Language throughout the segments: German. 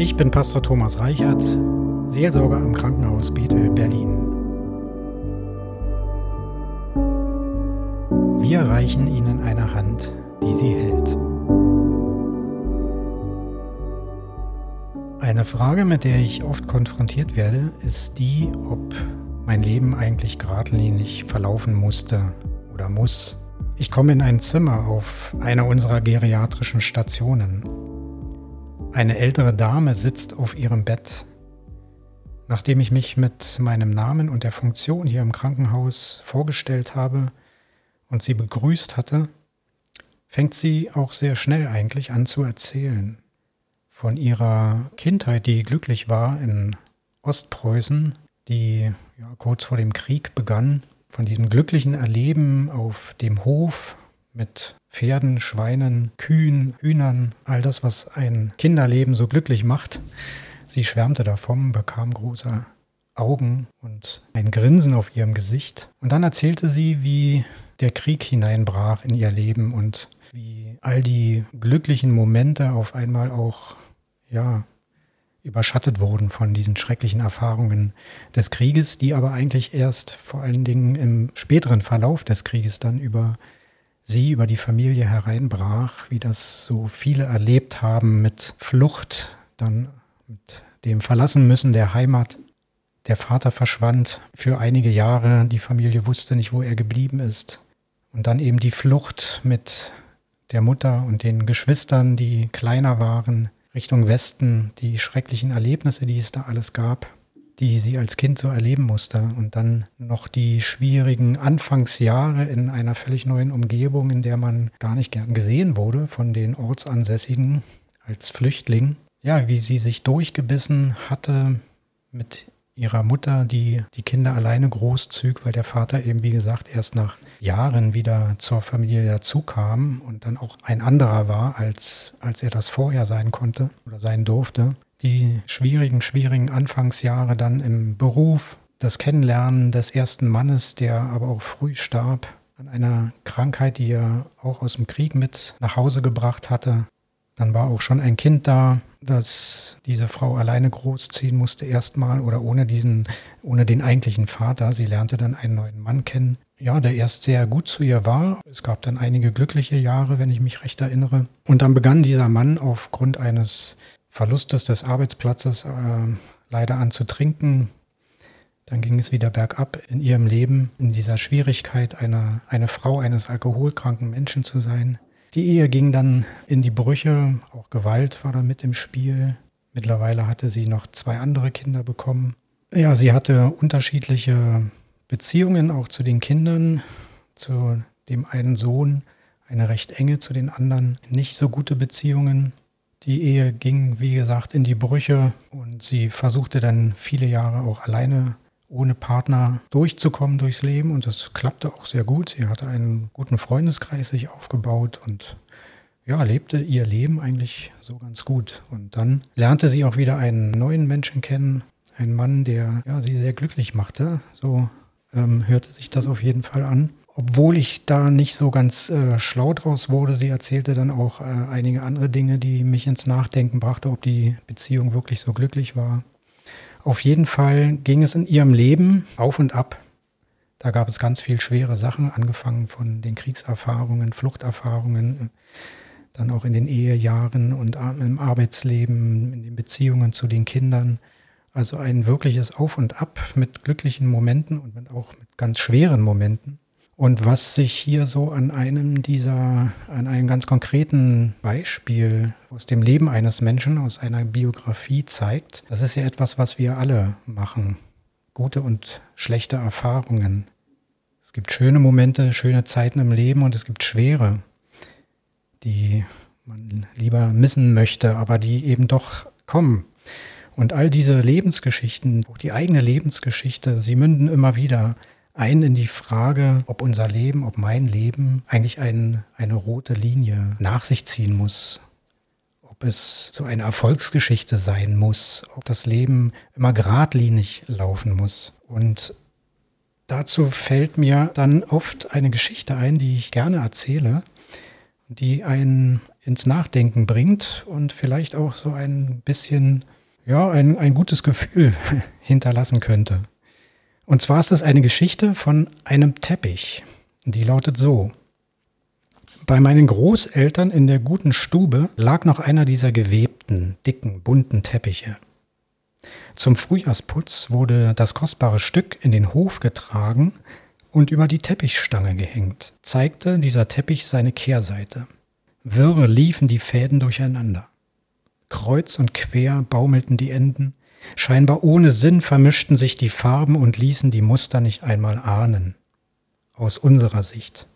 Ich bin Pastor Thomas Reichert, Seelsorger am Krankenhaus Bethel, Berlin. Wir reichen Ihnen eine Hand, die Sie hält. Eine Frage, mit der ich oft konfrontiert werde, ist die, ob mein Leben eigentlich geradlinig verlaufen musste oder muss. Ich komme in ein Zimmer auf einer unserer geriatrischen Stationen. Eine ältere Dame sitzt auf ihrem Bett. Nachdem ich mich mit meinem Namen und der Funktion hier im Krankenhaus vorgestellt habe und sie begrüßt hatte, fängt sie auch sehr schnell eigentlich an zu erzählen. Von ihrer Kindheit, die glücklich war in Ostpreußen, die ja, kurz vor dem Krieg begann, von diesem glücklichen Erleben auf dem Hof mit Pferden, Schweinen, Kühen, Hühnern, all das, was ein Kinderleben so glücklich macht. Sie schwärmte davon, bekam große Augen und ein Grinsen auf ihrem Gesicht. Und dann erzählte sie, wie der Krieg hineinbrach in ihr Leben und wie all die glücklichen Momente auf einmal auch, ja, überschattet wurden von diesen schrecklichen Erfahrungen des Krieges, die aber eigentlich erst vor allen Dingen im späteren Verlauf des Krieges dann über sie, über die Familie hereinbrach, wie das so viele erlebt haben mit Flucht, dann mit dem Verlassenmüssen der Heimat. Der Vater verschwand für einige Jahre, die Familie wusste nicht, wo er geblieben ist. Und dann eben die Flucht mit der Mutter und den Geschwistern, die kleiner waren, Richtung Westen, die schrecklichen Erlebnisse, die es da alles gab die sie als Kind so erleben musste. Und dann noch die schwierigen Anfangsjahre in einer völlig neuen Umgebung, in der man gar nicht gern gesehen wurde von den Ortsansässigen als Flüchtling. Ja, wie sie sich durchgebissen hatte mit ihrer Mutter, die die Kinder alleine großzüg, weil der Vater eben, wie gesagt, erst nach Jahren wieder zur Familie dazukam und dann auch ein anderer war, als, als er das vorher sein konnte oder sein durfte die schwierigen, schwierigen Anfangsjahre dann im Beruf, das Kennenlernen des ersten Mannes, der aber auch früh starb an einer Krankheit, die er auch aus dem Krieg mit nach Hause gebracht hatte. Dann war auch schon ein Kind da, das diese Frau alleine großziehen musste erstmal oder ohne diesen, ohne den eigentlichen Vater. Sie lernte dann einen neuen Mann kennen. Ja, der erst sehr gut zu ihr war. Es gab dann einige glückliche Jahre, wenn ich mich recht erinnere. Und dann begann dieser Mann aufgrund eines Verlustes des Arbeitsplatzes äh, leider an zu trinken. Dann ging es wieder bergab in ihrem Leben, in dieser Schwierigkeit, eine, eine Frau eines alkoholkranken Menschen zu sein. Die Ehe ging dann in die Brüche, auch Gewalt war da mit im Spiel. Mittlerweile hatte sie noch zwei andere Kinder bekommen. Ja, sie hatte unterschiedliche Beziehungen auch zu den Kindern, zu dem einen Sohn, eine recht enge, zu den anderen nicht so gute Beziehungen. Die Ehe ging, wie gesagt, in die Brüche und sie versuchte dann viele Jahre auch alleine ohne Partner durchzukommen durchs Leben und das klappte auch sehr gut. Sie hatte einen guten Freundeskreis sich aufgebaut und ja, lebte ihr Leben eigentlich so ganz gut. Und dann lernte sie auch wieder einen neuen Menschen kennen, einen Mann, der ja, sie sehr glücklich machte. So ähm, hörte sich das auf jeden Fall an obwohl ich da nicht so ganz äh, schlau draus wurde. Sie erzählte dann auch äh, einige andere Dinge, die mich ins Nachdenken brachte, ob die Beziehung wirklich so glücklich war. Auf jeden Fall ging es in ihrem Leben auf und ab. Da gab es ganz viel schwere Sachen, angefangen von den Kriegserfahrungen, Fluchterfahrungen, dann auch in den Ehejahren und im Arbeitsleben, in den Beziehungen zu den Kindern. Also ein wirkliches Auf und Ab mit glücklichen Momenten und auch mit ganz schweren Momenten. Und was sich hier so an einem dieser, an einem ganz konkreten Beispiel aus dem Leben eines Menschen, aus einer Biografie zeigt, das ist ja etwas, was wir alle machen. Gute und schlechte Erfahrungen. Es gibt schöne Momente, schöne Zeiten im Leben und es gibt schwere, die man lieber missen möchte, aber die eben doch kommen. Und all diese Lebensgeschichten, auch die eigene Lebensgeschichte, sie münden immer wieder ein in die Frage, ob unser Leben, ob mein Leben eigentlich ein, eine rote Linie nach sich ziehen muss. Ob es so eine Erfolgsgeschichte sein muss, ob das Leben immer geradlinig laufen muss. Und dazu fällt mir dann oft eine Geschichte ein, die ich gerne erzähle. die einen ins Nachdenken bringt und vielleicht auch so ein bisschen, ja, ein, ein gutes Gefühl hinterlassen könnte. Und zwar ist es eine Geschichte von einem Teppich. Die lautet so. Bei meinen Großeltern in der guten Stube lag noch einer dieser gewebten, dicken, bunten Teppiche. Zum Frühjahrsputz wurde das kostbare Stück in den Hof getragen und über die Teppichstange gehängt, zeigte dieser Teppich seine Kehrseite. Wirre liefen die Fäden durcheinander. Kreuz und quer baumelten die Enden, scheinbar ohne Sinn vermischten sich die Farben und ließen die Muster nicht einmal ahnen. Aus unserer Sicht.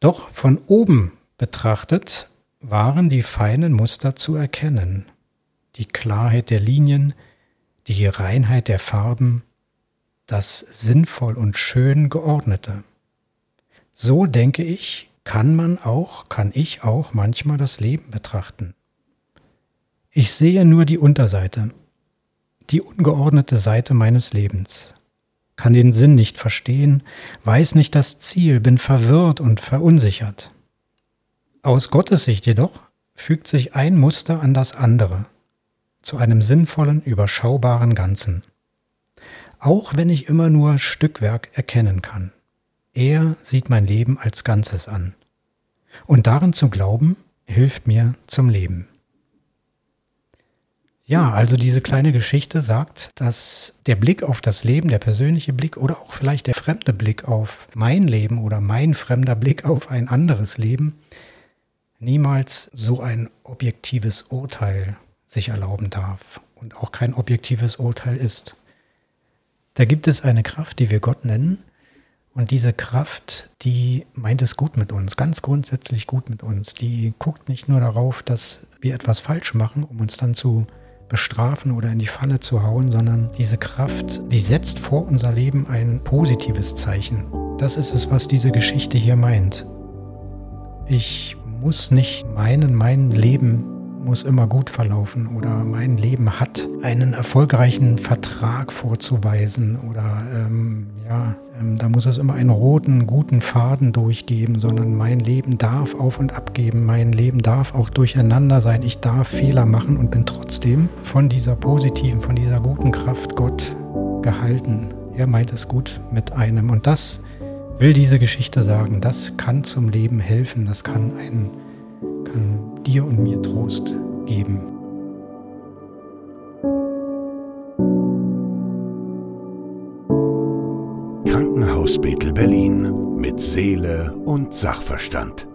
Doch von oben betrachtet waren die feinen Muster zu erkennen. Die Klarheit der Linien, die Reinheit der Farben, das sinnvoll und schön geordnete. So denke ich, kann man auch, kann ich auch manchmal das Leben betrachten. Ich sehe nur die Unterseite, die ungeordnete Seite meines Lebens, kann den Sinn nicht verstehen, weiß nicht das Ziel, bin verwirrt und verunsichert. Aus Gottes Sicht jedoch fügt sich ein Muster an das andere, zu einem sinnvollen, überschaubaren Ganzen auch wenn ich immer nur Stückwerk erkennen kann. Er sieht mein Leben als Ganzes an. Und darin zu glauben, hilft mir zum Leben. Ja, also diese kleine Geschichte sagt, dass der Blick auf das Leben, der persönliche Blick oder auch vielleicht der fremde Blick auf mein Leben oder mein fremder Blick auf ein anderes Leben niemals so ein objektives Urteil sich erlauben darf und auch kein objektives Urteil ist. Da gibt es eine Kraft, die wir Gott nennen. Und diese Kraft, die meint es gut mit uns, ganz grundsätzlich gut mit uns. Die guckt nicht nur darauf, dass wir etwas falsch machen, um uns dann zu bestrafen oder in die Pfanne zu hauen, sondern diese Kraft, die setzt vor unser Leben ein positives Zeichen. Das ist es, was diese Geschichte hier meint. Ich muss nicht meinen, mein Leben muss immer gut verlaufen oder mein Leben hat einen erfolgreichen Vertrag vorzuweisen oder ähm, ja, ähm, da muss es immer einen roten, guten Faden durchgeben, sondern mein Leben darf auf und ab geben, mein Leben darf auch durcheinander sein, ich darf Fehler machen und bin trotzdem von dieser positiven, von dieser guten Kraft Gott gehalten. Er meint es gut mit einem. Und das will diese Geschichte sagen, das kann zum Leben helfen, das kann einen kann dir und mir Trost geben. Krankenhaus Bethel Berlin mit Seele und Sachverstand.